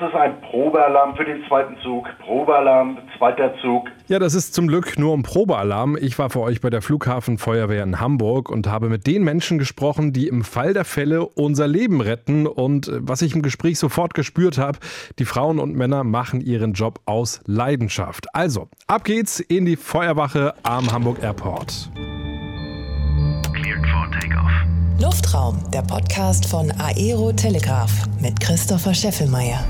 ist ein Probealarm für den zweiten Zug. Probealarm, zweiter Zug. Ja, das ist zum Glück nur ein Probealarm. Ich war für euch bei der Flughafenfeuerwehr in Hamburg und habe mit den Menschen gesprochen, die im Fall der Fälle unser Leben retten. Und äh, was ich im Gespräch sofort gespürt habe, die Frauen und Männer machen ihren Job aus Leidenschaft. Also, ab geht's in die Feuerwache am Hamburg Airport. Cleared for takeoff. Luftraum, der Podcast von Aero Telegraph mit Christopher Scheffelmeier.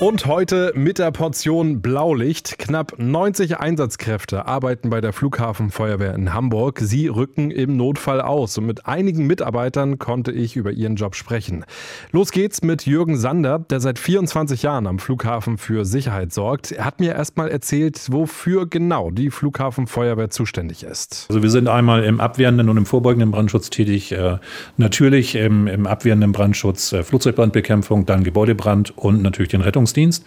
Und heute mit der Portion Blaulicht. Knapp 90 Einsatzkräfte arbeiten bei der Flughafenfeuerwehr in Hamburg. Sie rücken im Notfall aus und mit einigen Mitarbeitern konnte ich über ihren Job sprechen. Los geht's mit Jürgen Sander, der seit 24 Jahren am Flughafen für Sicherheit sorgt. Er hat mir erstmal erzählt, wofür genau die Flughafenfeuerwehr zuständig ist. Also wir sind einmal im abwehrenden und im vorbeugenden Brandschutz tätig. Äh, natürlich im, im abwehrenden Brandschutz äh, Flugzeugbrandbekämpfung, dann Gebäudebrand und natürlich den Rettungs Rettungsdienst.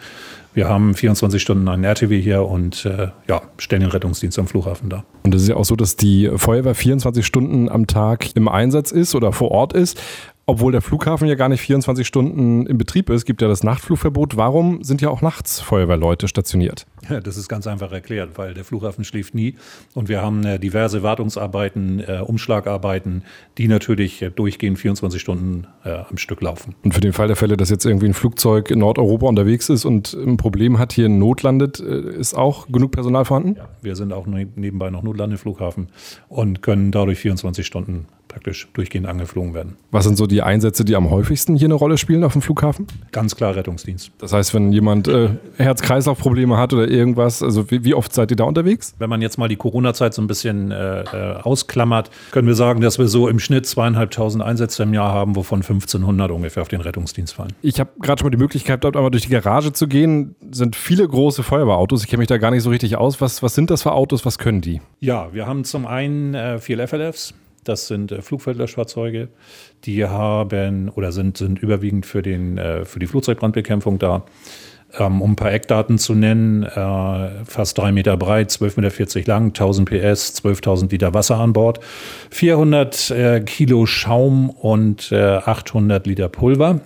Wir haben 24 Stunden einen RTW hier und äh, ja, stellen den Rettungsdienst am Flughafen dar. Und es ist ja auch so, dass die Feuerwehr 24 Stunden am Tag im Einsatz ist oder vor Ort ist obwohl der Flughafen ja gar nicht 24 Stunden im Betrieb ist, gibt ja das Nachtflugverbot. Warum sind ja auch nachts Feuerwehrleute stationiert? Ja, das ist ganz einfach erklärt, weil der Flughafen schläft nie und wir haben äh, diverse Wartungsarbeiten, äh, Umschlagarbeiten, die natürlich äh, durchgehend 24 Stunden äh, am Stück laufen. Und für den Fall der Fälle, dass jetzt irgendwie ein Flugzeug in Nordeuropa unterwegs ist und ein Problem hat, hier in Not landet, äh, ist auch genug Personal vorhanden? Ja, wir sind auch nebenbei noch Notlandeflughafen und können dadurch 24 Stunden praktisch durchgehend angeflogen werden. Was sind so die Einsätze, die am häufigsten hier eine Rolle spielen auf dem Flughafen? Ganz klar Rettungsdienst. Das heißt, wenn jemand äh, Herz-Kreislauf-Probleme hat oder irgendwas, also wie, wie, oft seid ihr da unterwegs? Wenn man jetzt mal die Corona-Zeit so ein bisschen äh, äh ausklammert, können wir sagen, dass wir so im Schnitt zweieinhalbtausend Einsätze im Jahr haben, wovon 1500 ungefähr auf den Rettungsdienst fallen. Ich habe gerade schon mal die Möglichkeit gehabt, einmal durch die Garage zu gehen. Sind viele große Feuerwehrautos. Ich kenne mich da gar nicht so richtig aus. Was, was sind das für Autos? Was können die? Ja, wir haben zum einen äh, vier FLFs. Das sind äh, Flugfeldlöschfahrzeuge. Die haben oder sind, sind überwiegend für, den, äh, für die Flugzeugbrandbekämpfung da. Ähm, um ein paar Eckdaten zu nennen, äh, fast drei Meter breit, 12,40 Meter lang, 1000 PS, 12.000 Liter Wasser an Bord, 400 äh, Kilo Schaum und äh, 800 Liter Pulver.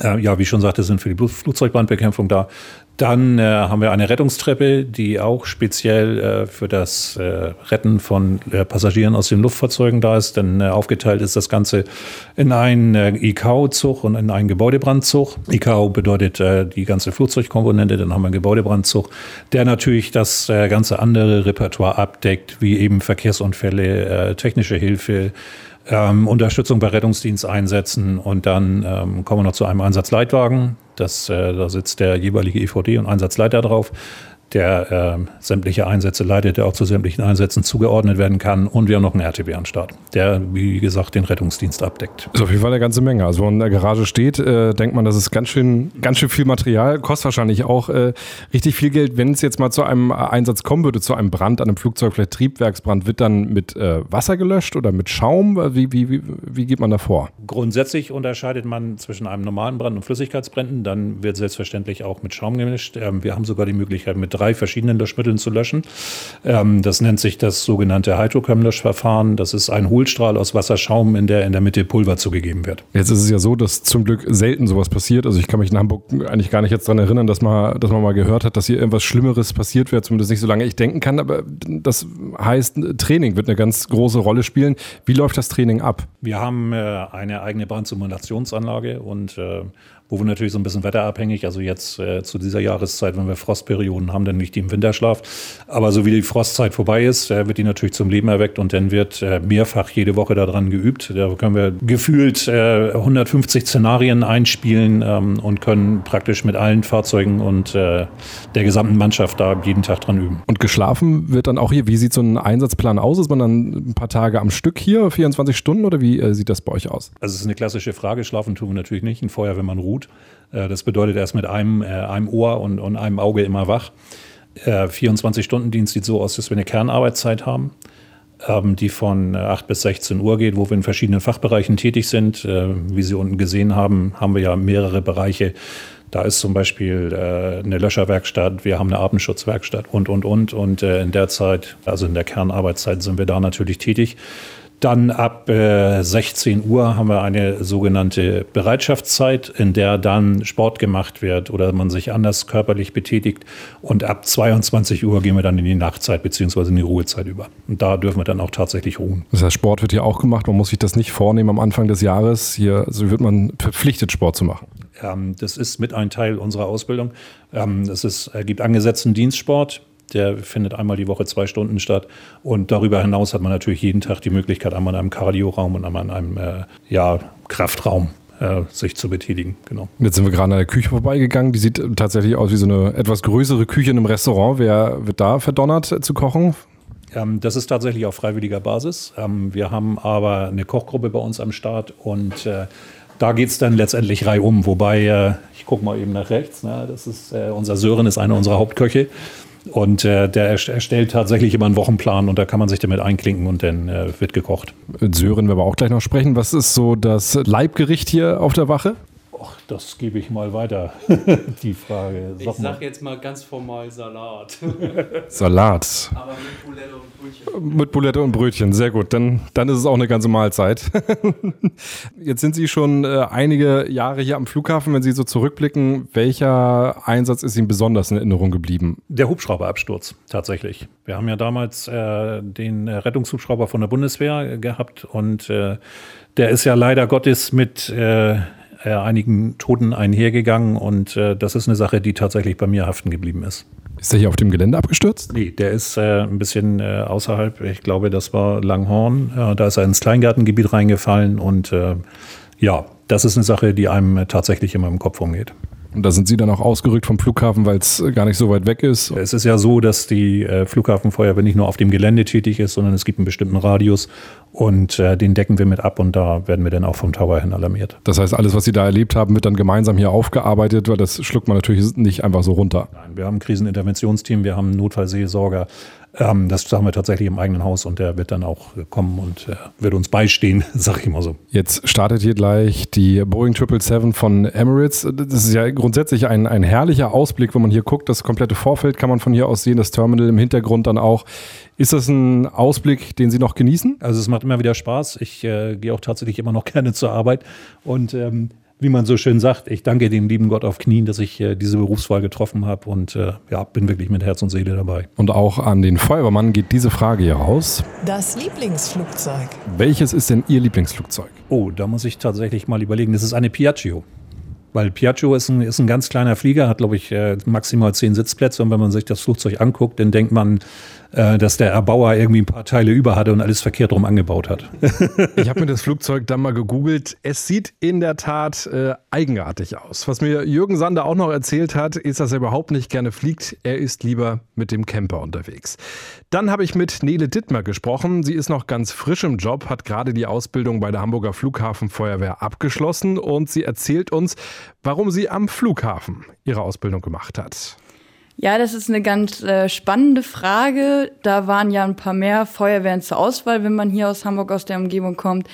Äh, ja, wie schon sagte, sind für die Flugzeugbrandbekämpfung da. Dann äh, haben wir eine Rettungstreppe, die auch speziell äh, für das äh, Retten von äh, Passagieren aus den Luftfahrzeugen da ist. Denn äh, aufgeteilt ist das Ganze in einen ICAO-Zug und in einen Gebäudebrandzug. ICAO bedeutet die ganze Flugzeugkomponente, dann haben wir einen Gebäudebrandzug, der natürlich das ganze andere Repertoire abdeckt, wie eben Verkehrsunfälle, technische Hilfe, ähm, Unterstützung bei Rettungsdiensteinsätzen und dann ähm, kommen wir noch zu einem Einsatzleitwagen. Das, äh, da sitzt der jeweilige EVD und Einsatzleiter drauf der äh, sämtliche Einsätze leitet, der auch zu sämtlichen Einsätzen zugeordnet werden kann. Und wir haben noch einen RTW an Start, der, wie gesagt, den Rettungsdienst abdeckt. Ist auf jeden Fall eine ganze Menge. Also, wenn man in der Garage steht, äh, denkt man, das ist ganz schön, ganz schön viel Material, kostet wahrscheinlich auch äh, richtig viel Geld. Wenn es jetzt mal zu einem Einsatz kommen würde, zu einem Brand an einem Flugzeug, vielleicht Triebwerksbrand, wird dann mit äh, Wasser gelöscht oder mit Schaum? Wie, wie, wie, wie geht man da vor? Grundsätzlich unterscheidet man zwischen einem normalen Brand und Flüssigkeitsbränden. Dann wird selbstverständlich auch mit Schaum gemischt. Ähm, wir haben sogar die Möglichkeit, mit drei drei verschiedenen Löschmitteln zu löschen. Ähm, das nennt sich das sogenannte Hydrochem-Löschverfahren. Das ist ein Hohlstrahl aus Wasserschaum, in der in der Mitte Pulver zugegeben wird. Jetzt ist es ja so, dass zum Glück selten sowas passiert. Also ich kann mich in Hamburg eigentlich gar nicht jetzt daran erinnern, dass man, dass man mal gehört hat, dass hier irgendwas Schlimmeres passiert wäre, zumindest nicht so lange ich denken kann. Aber das heißt, Training wird eine ganz große Rolle spielen. Wie läuft das Training ab? Wir haben äh, eine eigene Brandsimulationsanlage und äh, wo wir natürlich so ein bisschen wetterabhängig, also jetzt äh, zu dieser Jahreszeit, wenn wir Frostperioden haben, dann nicht die im Winterschlaf. Aber so wie die Frostzeit vorbei ist, äh, wird die natürlich zum Leben erweckt und dann wird äh, mehrfach jede Woche daran geübt. Da können wir gefühlt 150 äh, Szenarien einspielen ähm, und können praktisch mit allen Fahrzeugen und äh, der gesamten Mannschaft da jeden Tag dran üben. Und geschlafen wird dann auch hier. Wie sieht so ein Einsatzplan aus? Ist man dann ein paar Tage am Stück hier, 24 Stunden oder wie äh, sieht das bei euch aus? Also es ist eine klassische Frage. Schlafen tun wir natürlich nicht. Ein Feuer, wenn man ruht. Äh, das bedeutet, er ist mit einem, äh, einem Ohr und, und einem Auge immer wach. 24-Stunden-Dienst äh, sieht so aus, dass wir eine Kernarbeitszeit haben, ähm, die von 8 bis 16 Uhr geht, wo wir in verschiedenen Fachbereichen tätig sind. Wie Sie unten gesehen haben, haben wir ja mehrere Bereiche. Da ist zum Beispiel eine Löscherwerkstatt, wir haben eine Atemschutzwerkstatt und, und, und. Und in der Zeit, also in der Kernarbeitszeit, sind wir da natürlich tätig. Dann ab äh, 16 Uhr haben wir eine sogenannte Bereitschaftszeit, in der dann Sport gemacht wird oder man sich anders körperlich betätigt. Und ab 22 Uhr gehen wir dann in die Nachtzeit bzw. in die Ruhezeit über. Und da dürfen wir dann auch tatsächlich ruhen. Das heißt, Sport wird hier auch gemacht. Man muss sich das nicht vornehmen am Anfang des Jahres. Hier also wird man verpflichtet, Sport zu machen. Ähm, das ist mit ein Teil unserer Ausbildung. Ähm, es ist, äh, gibt angesetzten Dienstsport. Der findet einmal die Woche zwei Stunden statt. Und darüber hinaus hat man natürlich jeden Tag die Möglichkeit, einmal in einem Kardioraum und einmal in einem äh, ja, Kraftraum äh, sich zu betätigen. Genau. Jetzt sind wir gerade an der Küche vorbeigegangen. Die sieht tatsächlich aus wie so eine etwas größere Küche in einem Restaurant. Wer wird da verdonnert äh, zu kochen? Ähm, das ist tatsächlich auf freiwilliger Basis. Ähm, wir haben aber eine Kochgruppe bei uns am Start und äh, da geht es dann letztendlich reihum. Wobei, äh, ich gucke mal eben nach rechts, ne? das ist, äh, unser Sören ist einer unserer Hauptköche. Und äh, der erstellt tatsächlich immer einen Wochenplan und da kann man sich damit einklinken und dann äh, wird gekocht. Sören werden wir auch gleich noch sprechen. Was ist so das Leibgericht hier auf der Wache? Ach, das gebe ich mal weiter, die Frage. Sag ich sag jetzt mal ganz formal Salat. Salat. Aber mit Boulette und Brötchen. Mit Boulette und Brötchen, sehr gut. Dann, dann ist es auch eine ganze Mahlzeit. Jetzt sind Sie schon äh, einige Jahre hier am Flughafen. Wenn Sie so zurückblicken, welcher Einsatz ist Ihnen besonders in Erinnerung geblieben? Der Hubschrauberabsturz, tatsächlich. Wir haben ja damals äh, den Rettungshubschrauber von der Bundeswehr gehabt und äh, der ist ja leider Gottes mit äh, äh, einigen Toten einhergegangen und äh, das ist eine Sache, die tatsächlich bei mir haften geblieben ist. Ist der hier auf dem Gelände abgestürzt? Nee, der ist äh, ein bisschen äh, außerhalb. Ich glaube, das war Langhorn. Ja, da ist er ins Kleingartengebiet reingefallen und äh, ja, das ist eine Sache, die einem tatsächlich immer im Kopf umgeht. Und da sind Sie dann auch ausgerückt vom Flughafen, weil es gar nicht so weit weg ist? Es ist ja so, dass die äh, Flughafenfeuerwehr nicht nur auf dem Gelände tätig ist, sondern es gibt einen bestimmten Radius und äh, den decken wir mit ab und da werden wir dann auch vom Tower hin alarmiert. Das heißt, alles, was Sie da erlebt haben, wird dann gemeinsam hier aufgearbeitet, weil das schluckt man natürlich nicht einfach so runter. Nein, wir haben ein Kriseninterventionsteam, wir haben einen Notfallseelsorger, ähm, das haben wir tatsächlich im eigenen Haus und der wird dann auch kommen und äh, wird uns beistehen, sag ich mal so. Jetzt startet hier gleich die Boeing 777 von Emirates. Das ist ja grundsätzlich ein, ein herrlicher Ausblick, wenn man hier guckt. Das komplette Vorfeld kann man von hier aus sehen, das Terminal im Hintergrund dann auch. Ist das ein Ausblick, den Sie noch genießen? Also es macht immer wieder Spaß. Ich äh, gehe auch tatsächlich immer noch gerne zur Arbeit und ähm, wie man so schön sagt, ich danke dem lieben Gott auf Knien, dass ich äh, diese Berufswahl getroffen habe und äh, ja, bin wirklich mit Herz und Seele dabei. Und auch an den Feuerwehrmann geht diese Frage hier raus. Das Lieblingsflugzeug. Welches ist denn Ihr Lieblingsflugzeug? Oh, da muss ich tatsächlich mal überlegen. Das ist eine Piaggio. Weil Piaggio ist ein, ist ein ganz kleiner Flieger, hat, glaube ich, äh, maximal zehn Sitzplätze. Und wenn man sich das Flugzeug anguckt, dann denkt man, äh, dass der Erbauer irgendwie ein paar Teile über hatte und alles verkehrt rum angebaut hat. ich habe mir das Flugzeug dann mal gegoogelt. Es sieht in der Tat äh, eigenartig aus. Was mir Jürgen Sander auch noch erzählt hat, ist, dass er überhaupt nicht gerne fliegt. Er ist lieber mit dem Camper unterwegs. Dann habe ich mit Nele Dittmer gesprochen. Sie ist noch ganz frisch im Job, hat gerade die Ausbildung bei der Hamburger Flughafenfeuerwehr abgeschlossen und sie erzählt uns, warum sie am Flughafen ihre Ausbildung gemacht hat. Ja, das ist eine ganz äh, spannende Frage. Da waren ja ein paar mehr Feuerwehren zur Auswahl, wenn man hier aus Hamburg aus der Umgebung kommt.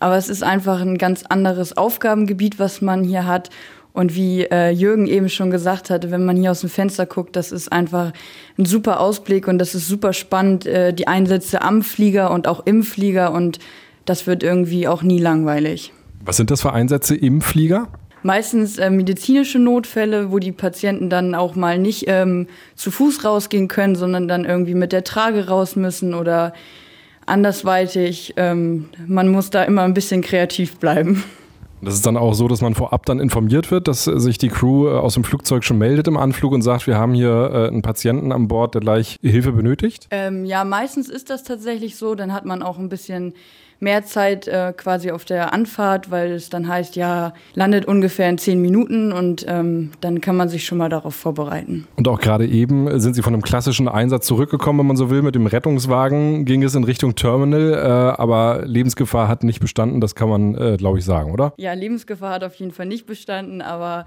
Aber es ist einfach ein ganz anderes Aufgabengebiet, was man hier hat. Und wie äh, Jürgen eben schon gesagt hatte, wenn man hier aus dem Fenster guckt, das ist einfach ein super Ausblick und das ist super spannend, äh, die Einsätze am Flieger und auch im Flieger und das wird irgendwie auch nie langweilig. Was sind das für Einsätze im Flieger? Meistens äh, medizinische Notfälle, wo die Patienten dann auch mal nicht ähm, zu Fuß rausgehen können, sondern dann irgendwie mit der Trage raus müssen oder andersweitig. Ähm, man muss da immer ein bisschen kreativ bleiben. Das ist dann auch so, dass man vorab dann informiert wird, dass sich die Crew äh, aus dem Flugzeug schon meldet im Anflug und sagt, wir haben hier äh, einen Patienten an Bord, der gleich Hilfe benötigt? Ähm, ja, meistens ist das tatsächlich so. Dann hat man auch ein bisschen mehr Zeit äh, quasi auf der Anfahrt, weil es dann heißt, ja, landet ungefähr in zehn Minuten und ähm, dann kann man sich schon mal darauf vorbereiten. Und auch gerade eben sind Sie von einem klassischen Einsatz zurückgekommen, wenn man so will. Mit dem Rettungswagen ging es in Richtung Terminal, äh, aber Lebensgefahr hat nicht bestanden, das kann man, äh, glaube ich, sagen, oder? Ja, Lebensgefahr hat auf jeden Fall nicht bestanden, aber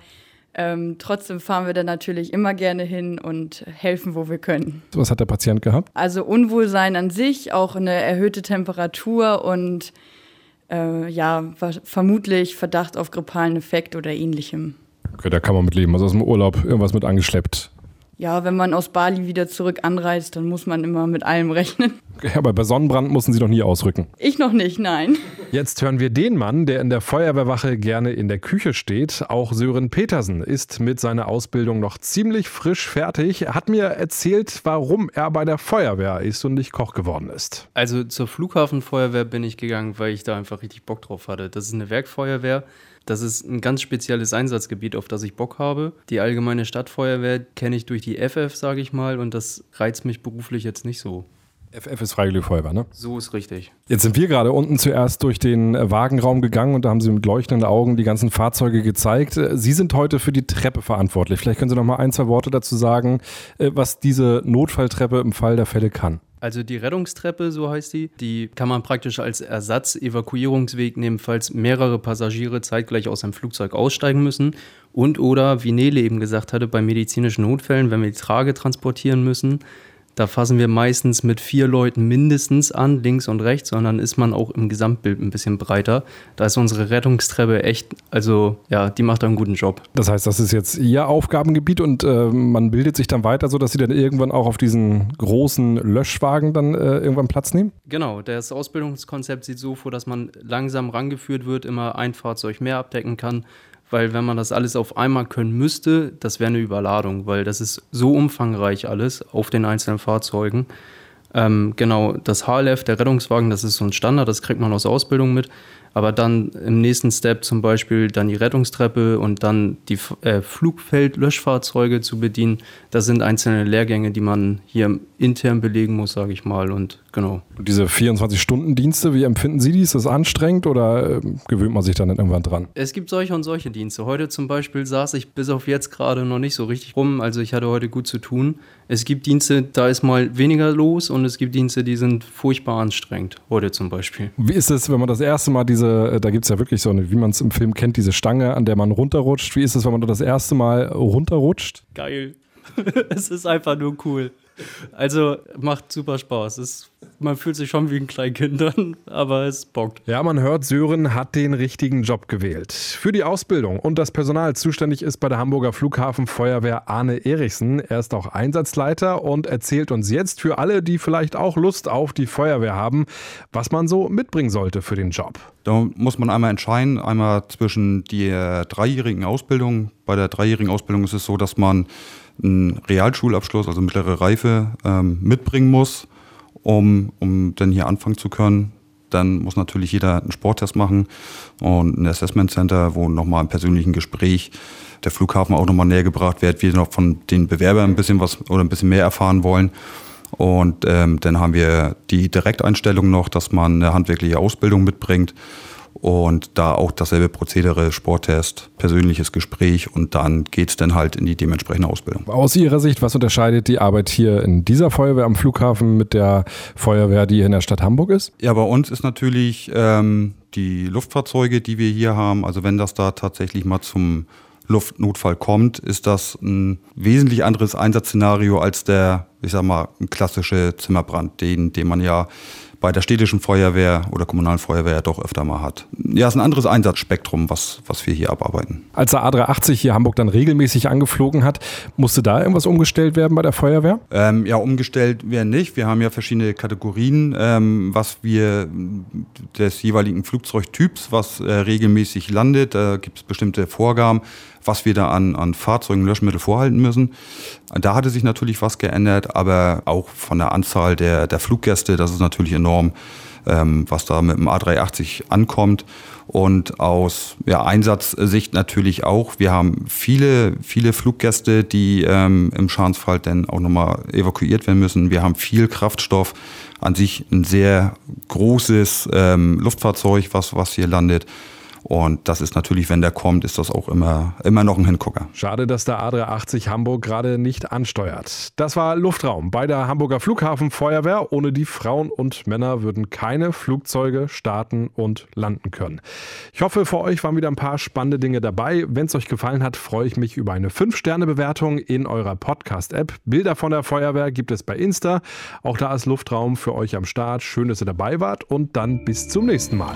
ähm, trotzdem fahren wir da natürlich immer gerne hin und helfen, wo wir können. Was hat der Patient gehabt? Also Unwohlsein an sich, auch eine erhöhte Temperatur und äh, ja, vermutlich Verdacht auf grippalen Effekt oder ähnlichem. Okay, da kann man mit leben. Also aus dem Urlaub irgendwas mit angeschleppt. Ja, wenn man aus Bali wieder zurück anreist, dann muss man immer mit allem rechnen. Ja, aber bei Sonnenbrand mussten Sie noch nie ausrücken. Ich noch nicht, nein. Jetzt hören wir den Mann, der in der Feuerwehrwache gerne in der Küche steht. Auch Sören Petersen ist mit seiner Ausbildung noch ziemlich frisch fertig. Er hat mir erzählt, warum er bei der Feuerwehr ist und nicht Koch geworden ist. Also zur Flughafenfeuerwehr bin ich gegangen, weil ich da einfach richtig Bock drauf hatte. Das ist eine Werkfeuerwehr. Das ist ein ganz spezielles Einsatzgebiet, auf das ich Bock habe. Die allgemeine Stadtfeuerwehr kenne ich durch die FF, sage ich mal, und das reizt mich beruflich jetzt nicht so. FF ist Freiwillige Feuerwehr, ne? So ist richtig. Jetzt sind wir gerade unten zuerst durch den äh, Wagenraum gegangen und da haben Sie mit leuchtenden Augen die ganzen Fahrzeuge gezeigt. Äh, Sie sind heute für die Treppe verantwortlich. Vielleicht können Sie noch mal ein, zwei Worte dazu sagen, äh, was diese Notfalltreppe im Fall der Fälle kann. Also die Rettungstreppe, so heißt die, die kann man praktisch als Ersatz-Evakuierungsweg nehmen, falls mehrere Passagiere zeitgleich aus einem Flugzeug aussteigen müssen. Und oder, wie Nele eben gesagt hatte, bei medizinischen Notfällen, wenn wir die Trage transportieren müssen, da fassen wir meistens mit vier Leuten mindestens an, links und rechts, sondern ist man auch im Gesamtbild ein bisschen breiter. Da ist unsere Rettungstreppe echt, also ja, die macht einen guten Job. Das heißt, das ist jetzt Ihr Aufgabengebiet und äh, man bildet sich dann weiter, so dass Sie dann irgendwann auch auf diesen großen Löschwagen dann äh, irgendwann Platz nehmen? Genau, das Ausbildungskonzept sieht so vor, dass man langsam rangeführt wird, immer ein Fahrzeug mehr abdecken kann, weil wenn man das alles auf einmal können müsste, das wäre eine Überladung, weil das ist so umfangreich alles auf den einzelnen Fahrzeugen. Ähm, genau, das HLF, der Rettungswagen, das ist so ein Standard, das kriegt man aus der Ausbildung mit. Aber dann im nächsten Step zum Beispiel dann die Rettungstreppe und dann die äh, Flugfeldlöschfahrzeuge zu bedienen, das sind einzelne Lehrgänge, die man hier intern belegen muss, sage ich mal. Und genau. Und diese 24-Stunden-Dienste, wie empfinden Sie die? Ist das anstrengend oder äh, gewöhnt man sich dann irgendwann dran? Es gibt solche und solche Dienste. Heute zum Beispiel saß ich bis auf jetzt gerade noch nicht so richtig rum. Also ich hatte heute gut zu tun. Es gibt Dienste, da ist mal weniger los und es gibt Dienste, die sind furchtbar anstrengend. Heute zum Beispiel. Wie ist es, wenn man das erste Mal diese, äh, da gibt es ja wirklich so eine, wie man es im Film kennt, diese Stange, an der man runterrutscht. Wie ist es, wenn man da das erste Mal runterrutscht? Geil. es ist einfach nur cool. Also macht super Spaß. Es, man fühlt sich schon wie ein Kleinkind aber es bockt. Ja, man hört, Sören hat den richtigen Job gewählt. Für die Ausbildung und das Personal zuständig ist bei der Hamburger Flughafenfeuerwehr Arne Erichsen. Er ist auch Einsatzleiter und erzählt uns jetzt für alle, die vielleicht auch Lust auf die Feuerwehr haben, was man so mitbringen sollte für den Job. Da muss man einmal entscheiden, einmal zwischen der dreijährigen Ausbildung. Bei der dreijährigen Ausbildung ist es so, dass man einen Realschulabschluss, also mittlere Reife, ähm, mitbringen muss, um, um dann hier anfangen zu können. Dann muss natürlich jeder einen Sporttest machen und ein Assessment Center, wo nochmal im persönlichen Gespräch der Flughafen auch nochmal näher gebracht wird, wir noch von den Bewerbern ein bisschen was oder ein bisschen mehr erfahren wollen. Und ähm, dann haben wir die Direkteinstellung noch, dass man eine handwerkliche Ausbildung mitbringt und da auch dasselbe Prozedere, Sporttest, persönliches Gespräch und dann geht es dann halt in die dementsprechende Ausbildung. Aus Ihrer Sicht, was unterscheidet die Arbeit hier in dieser Feuerwehr am Flughafen mit der Feuerwehr, die hier in der Stadt Hamburg ist? Ja, bei uns ist natürlich ähm, die Luftfahrzeuge, die wir hier haben, also wenn das da tatsächlich mal zum Luftnotfall kommt, ist das ein wesentlich anderes Einsatzszenario als der, ich sag mal, klassische Zimmerbrand, den, den man ja bei der städtischen Feuerwehr oder kommunalen Feuerwehr doch öfter mal hat. Ja, es ist ein anderes Einsatzspektrum, was, was wir hier abarbeiten. Als der A380 hier Hamburg dann regelmäßig angeflogen hat, musste da irgendwas umgestellt werden bei der Feuerwehr? Ähm, ja, umgestellt werden nicht. Wir haben ja verschiedene Kategorien, ähm, was wir des jeweiligen Flugzeugtyps, was äh, regelmäßig landet. Da gibt es bestimmte Vorgaben, was wir da an, an Fahrzeugen, Löschmittel vorhalten müssen. Da hatte sich natürlich was geändert, aber auch von der Anzahl der, der Fluggäste, das ist natürlich enorm, ähm, was da mit dem A380 ankommt. Und aus ja, Einsatzsicht natürlich auch. Wir haben viele, viele Fluggäste, die ähm, im Schadensfall dann auch nochmal evakuiert werden müssen. Wir haben viel Kraftstoff, an sich ein sehr großes ähm, Luftfahrzeug, was, was hier landet. Und das ist natürlich, wenn der kommt, ist das auch immer, immer noch ein Hingucker. Schade, dass der A380 Hamburg gerade nicht ansteuert. Das war Luftraum bei der Hamburger Flughafenfeuerwehr. Ohne die Frauen und Männer würden keine Flugzeuge starten und landen können. Ich hoffe, für euch waren wieder ein paar spannende Dinge dabei. Wenn es euch gefallen hat, freue ich mich über eine 5-Sterne-Bewertung in eurer Podcast-App. Bilder von der Feuerwehr gibt es bei Insta. Auch da ist Luftraum für euch am Start. Schön, dass ihr dabei wart und dann bis zum nächsten Mal.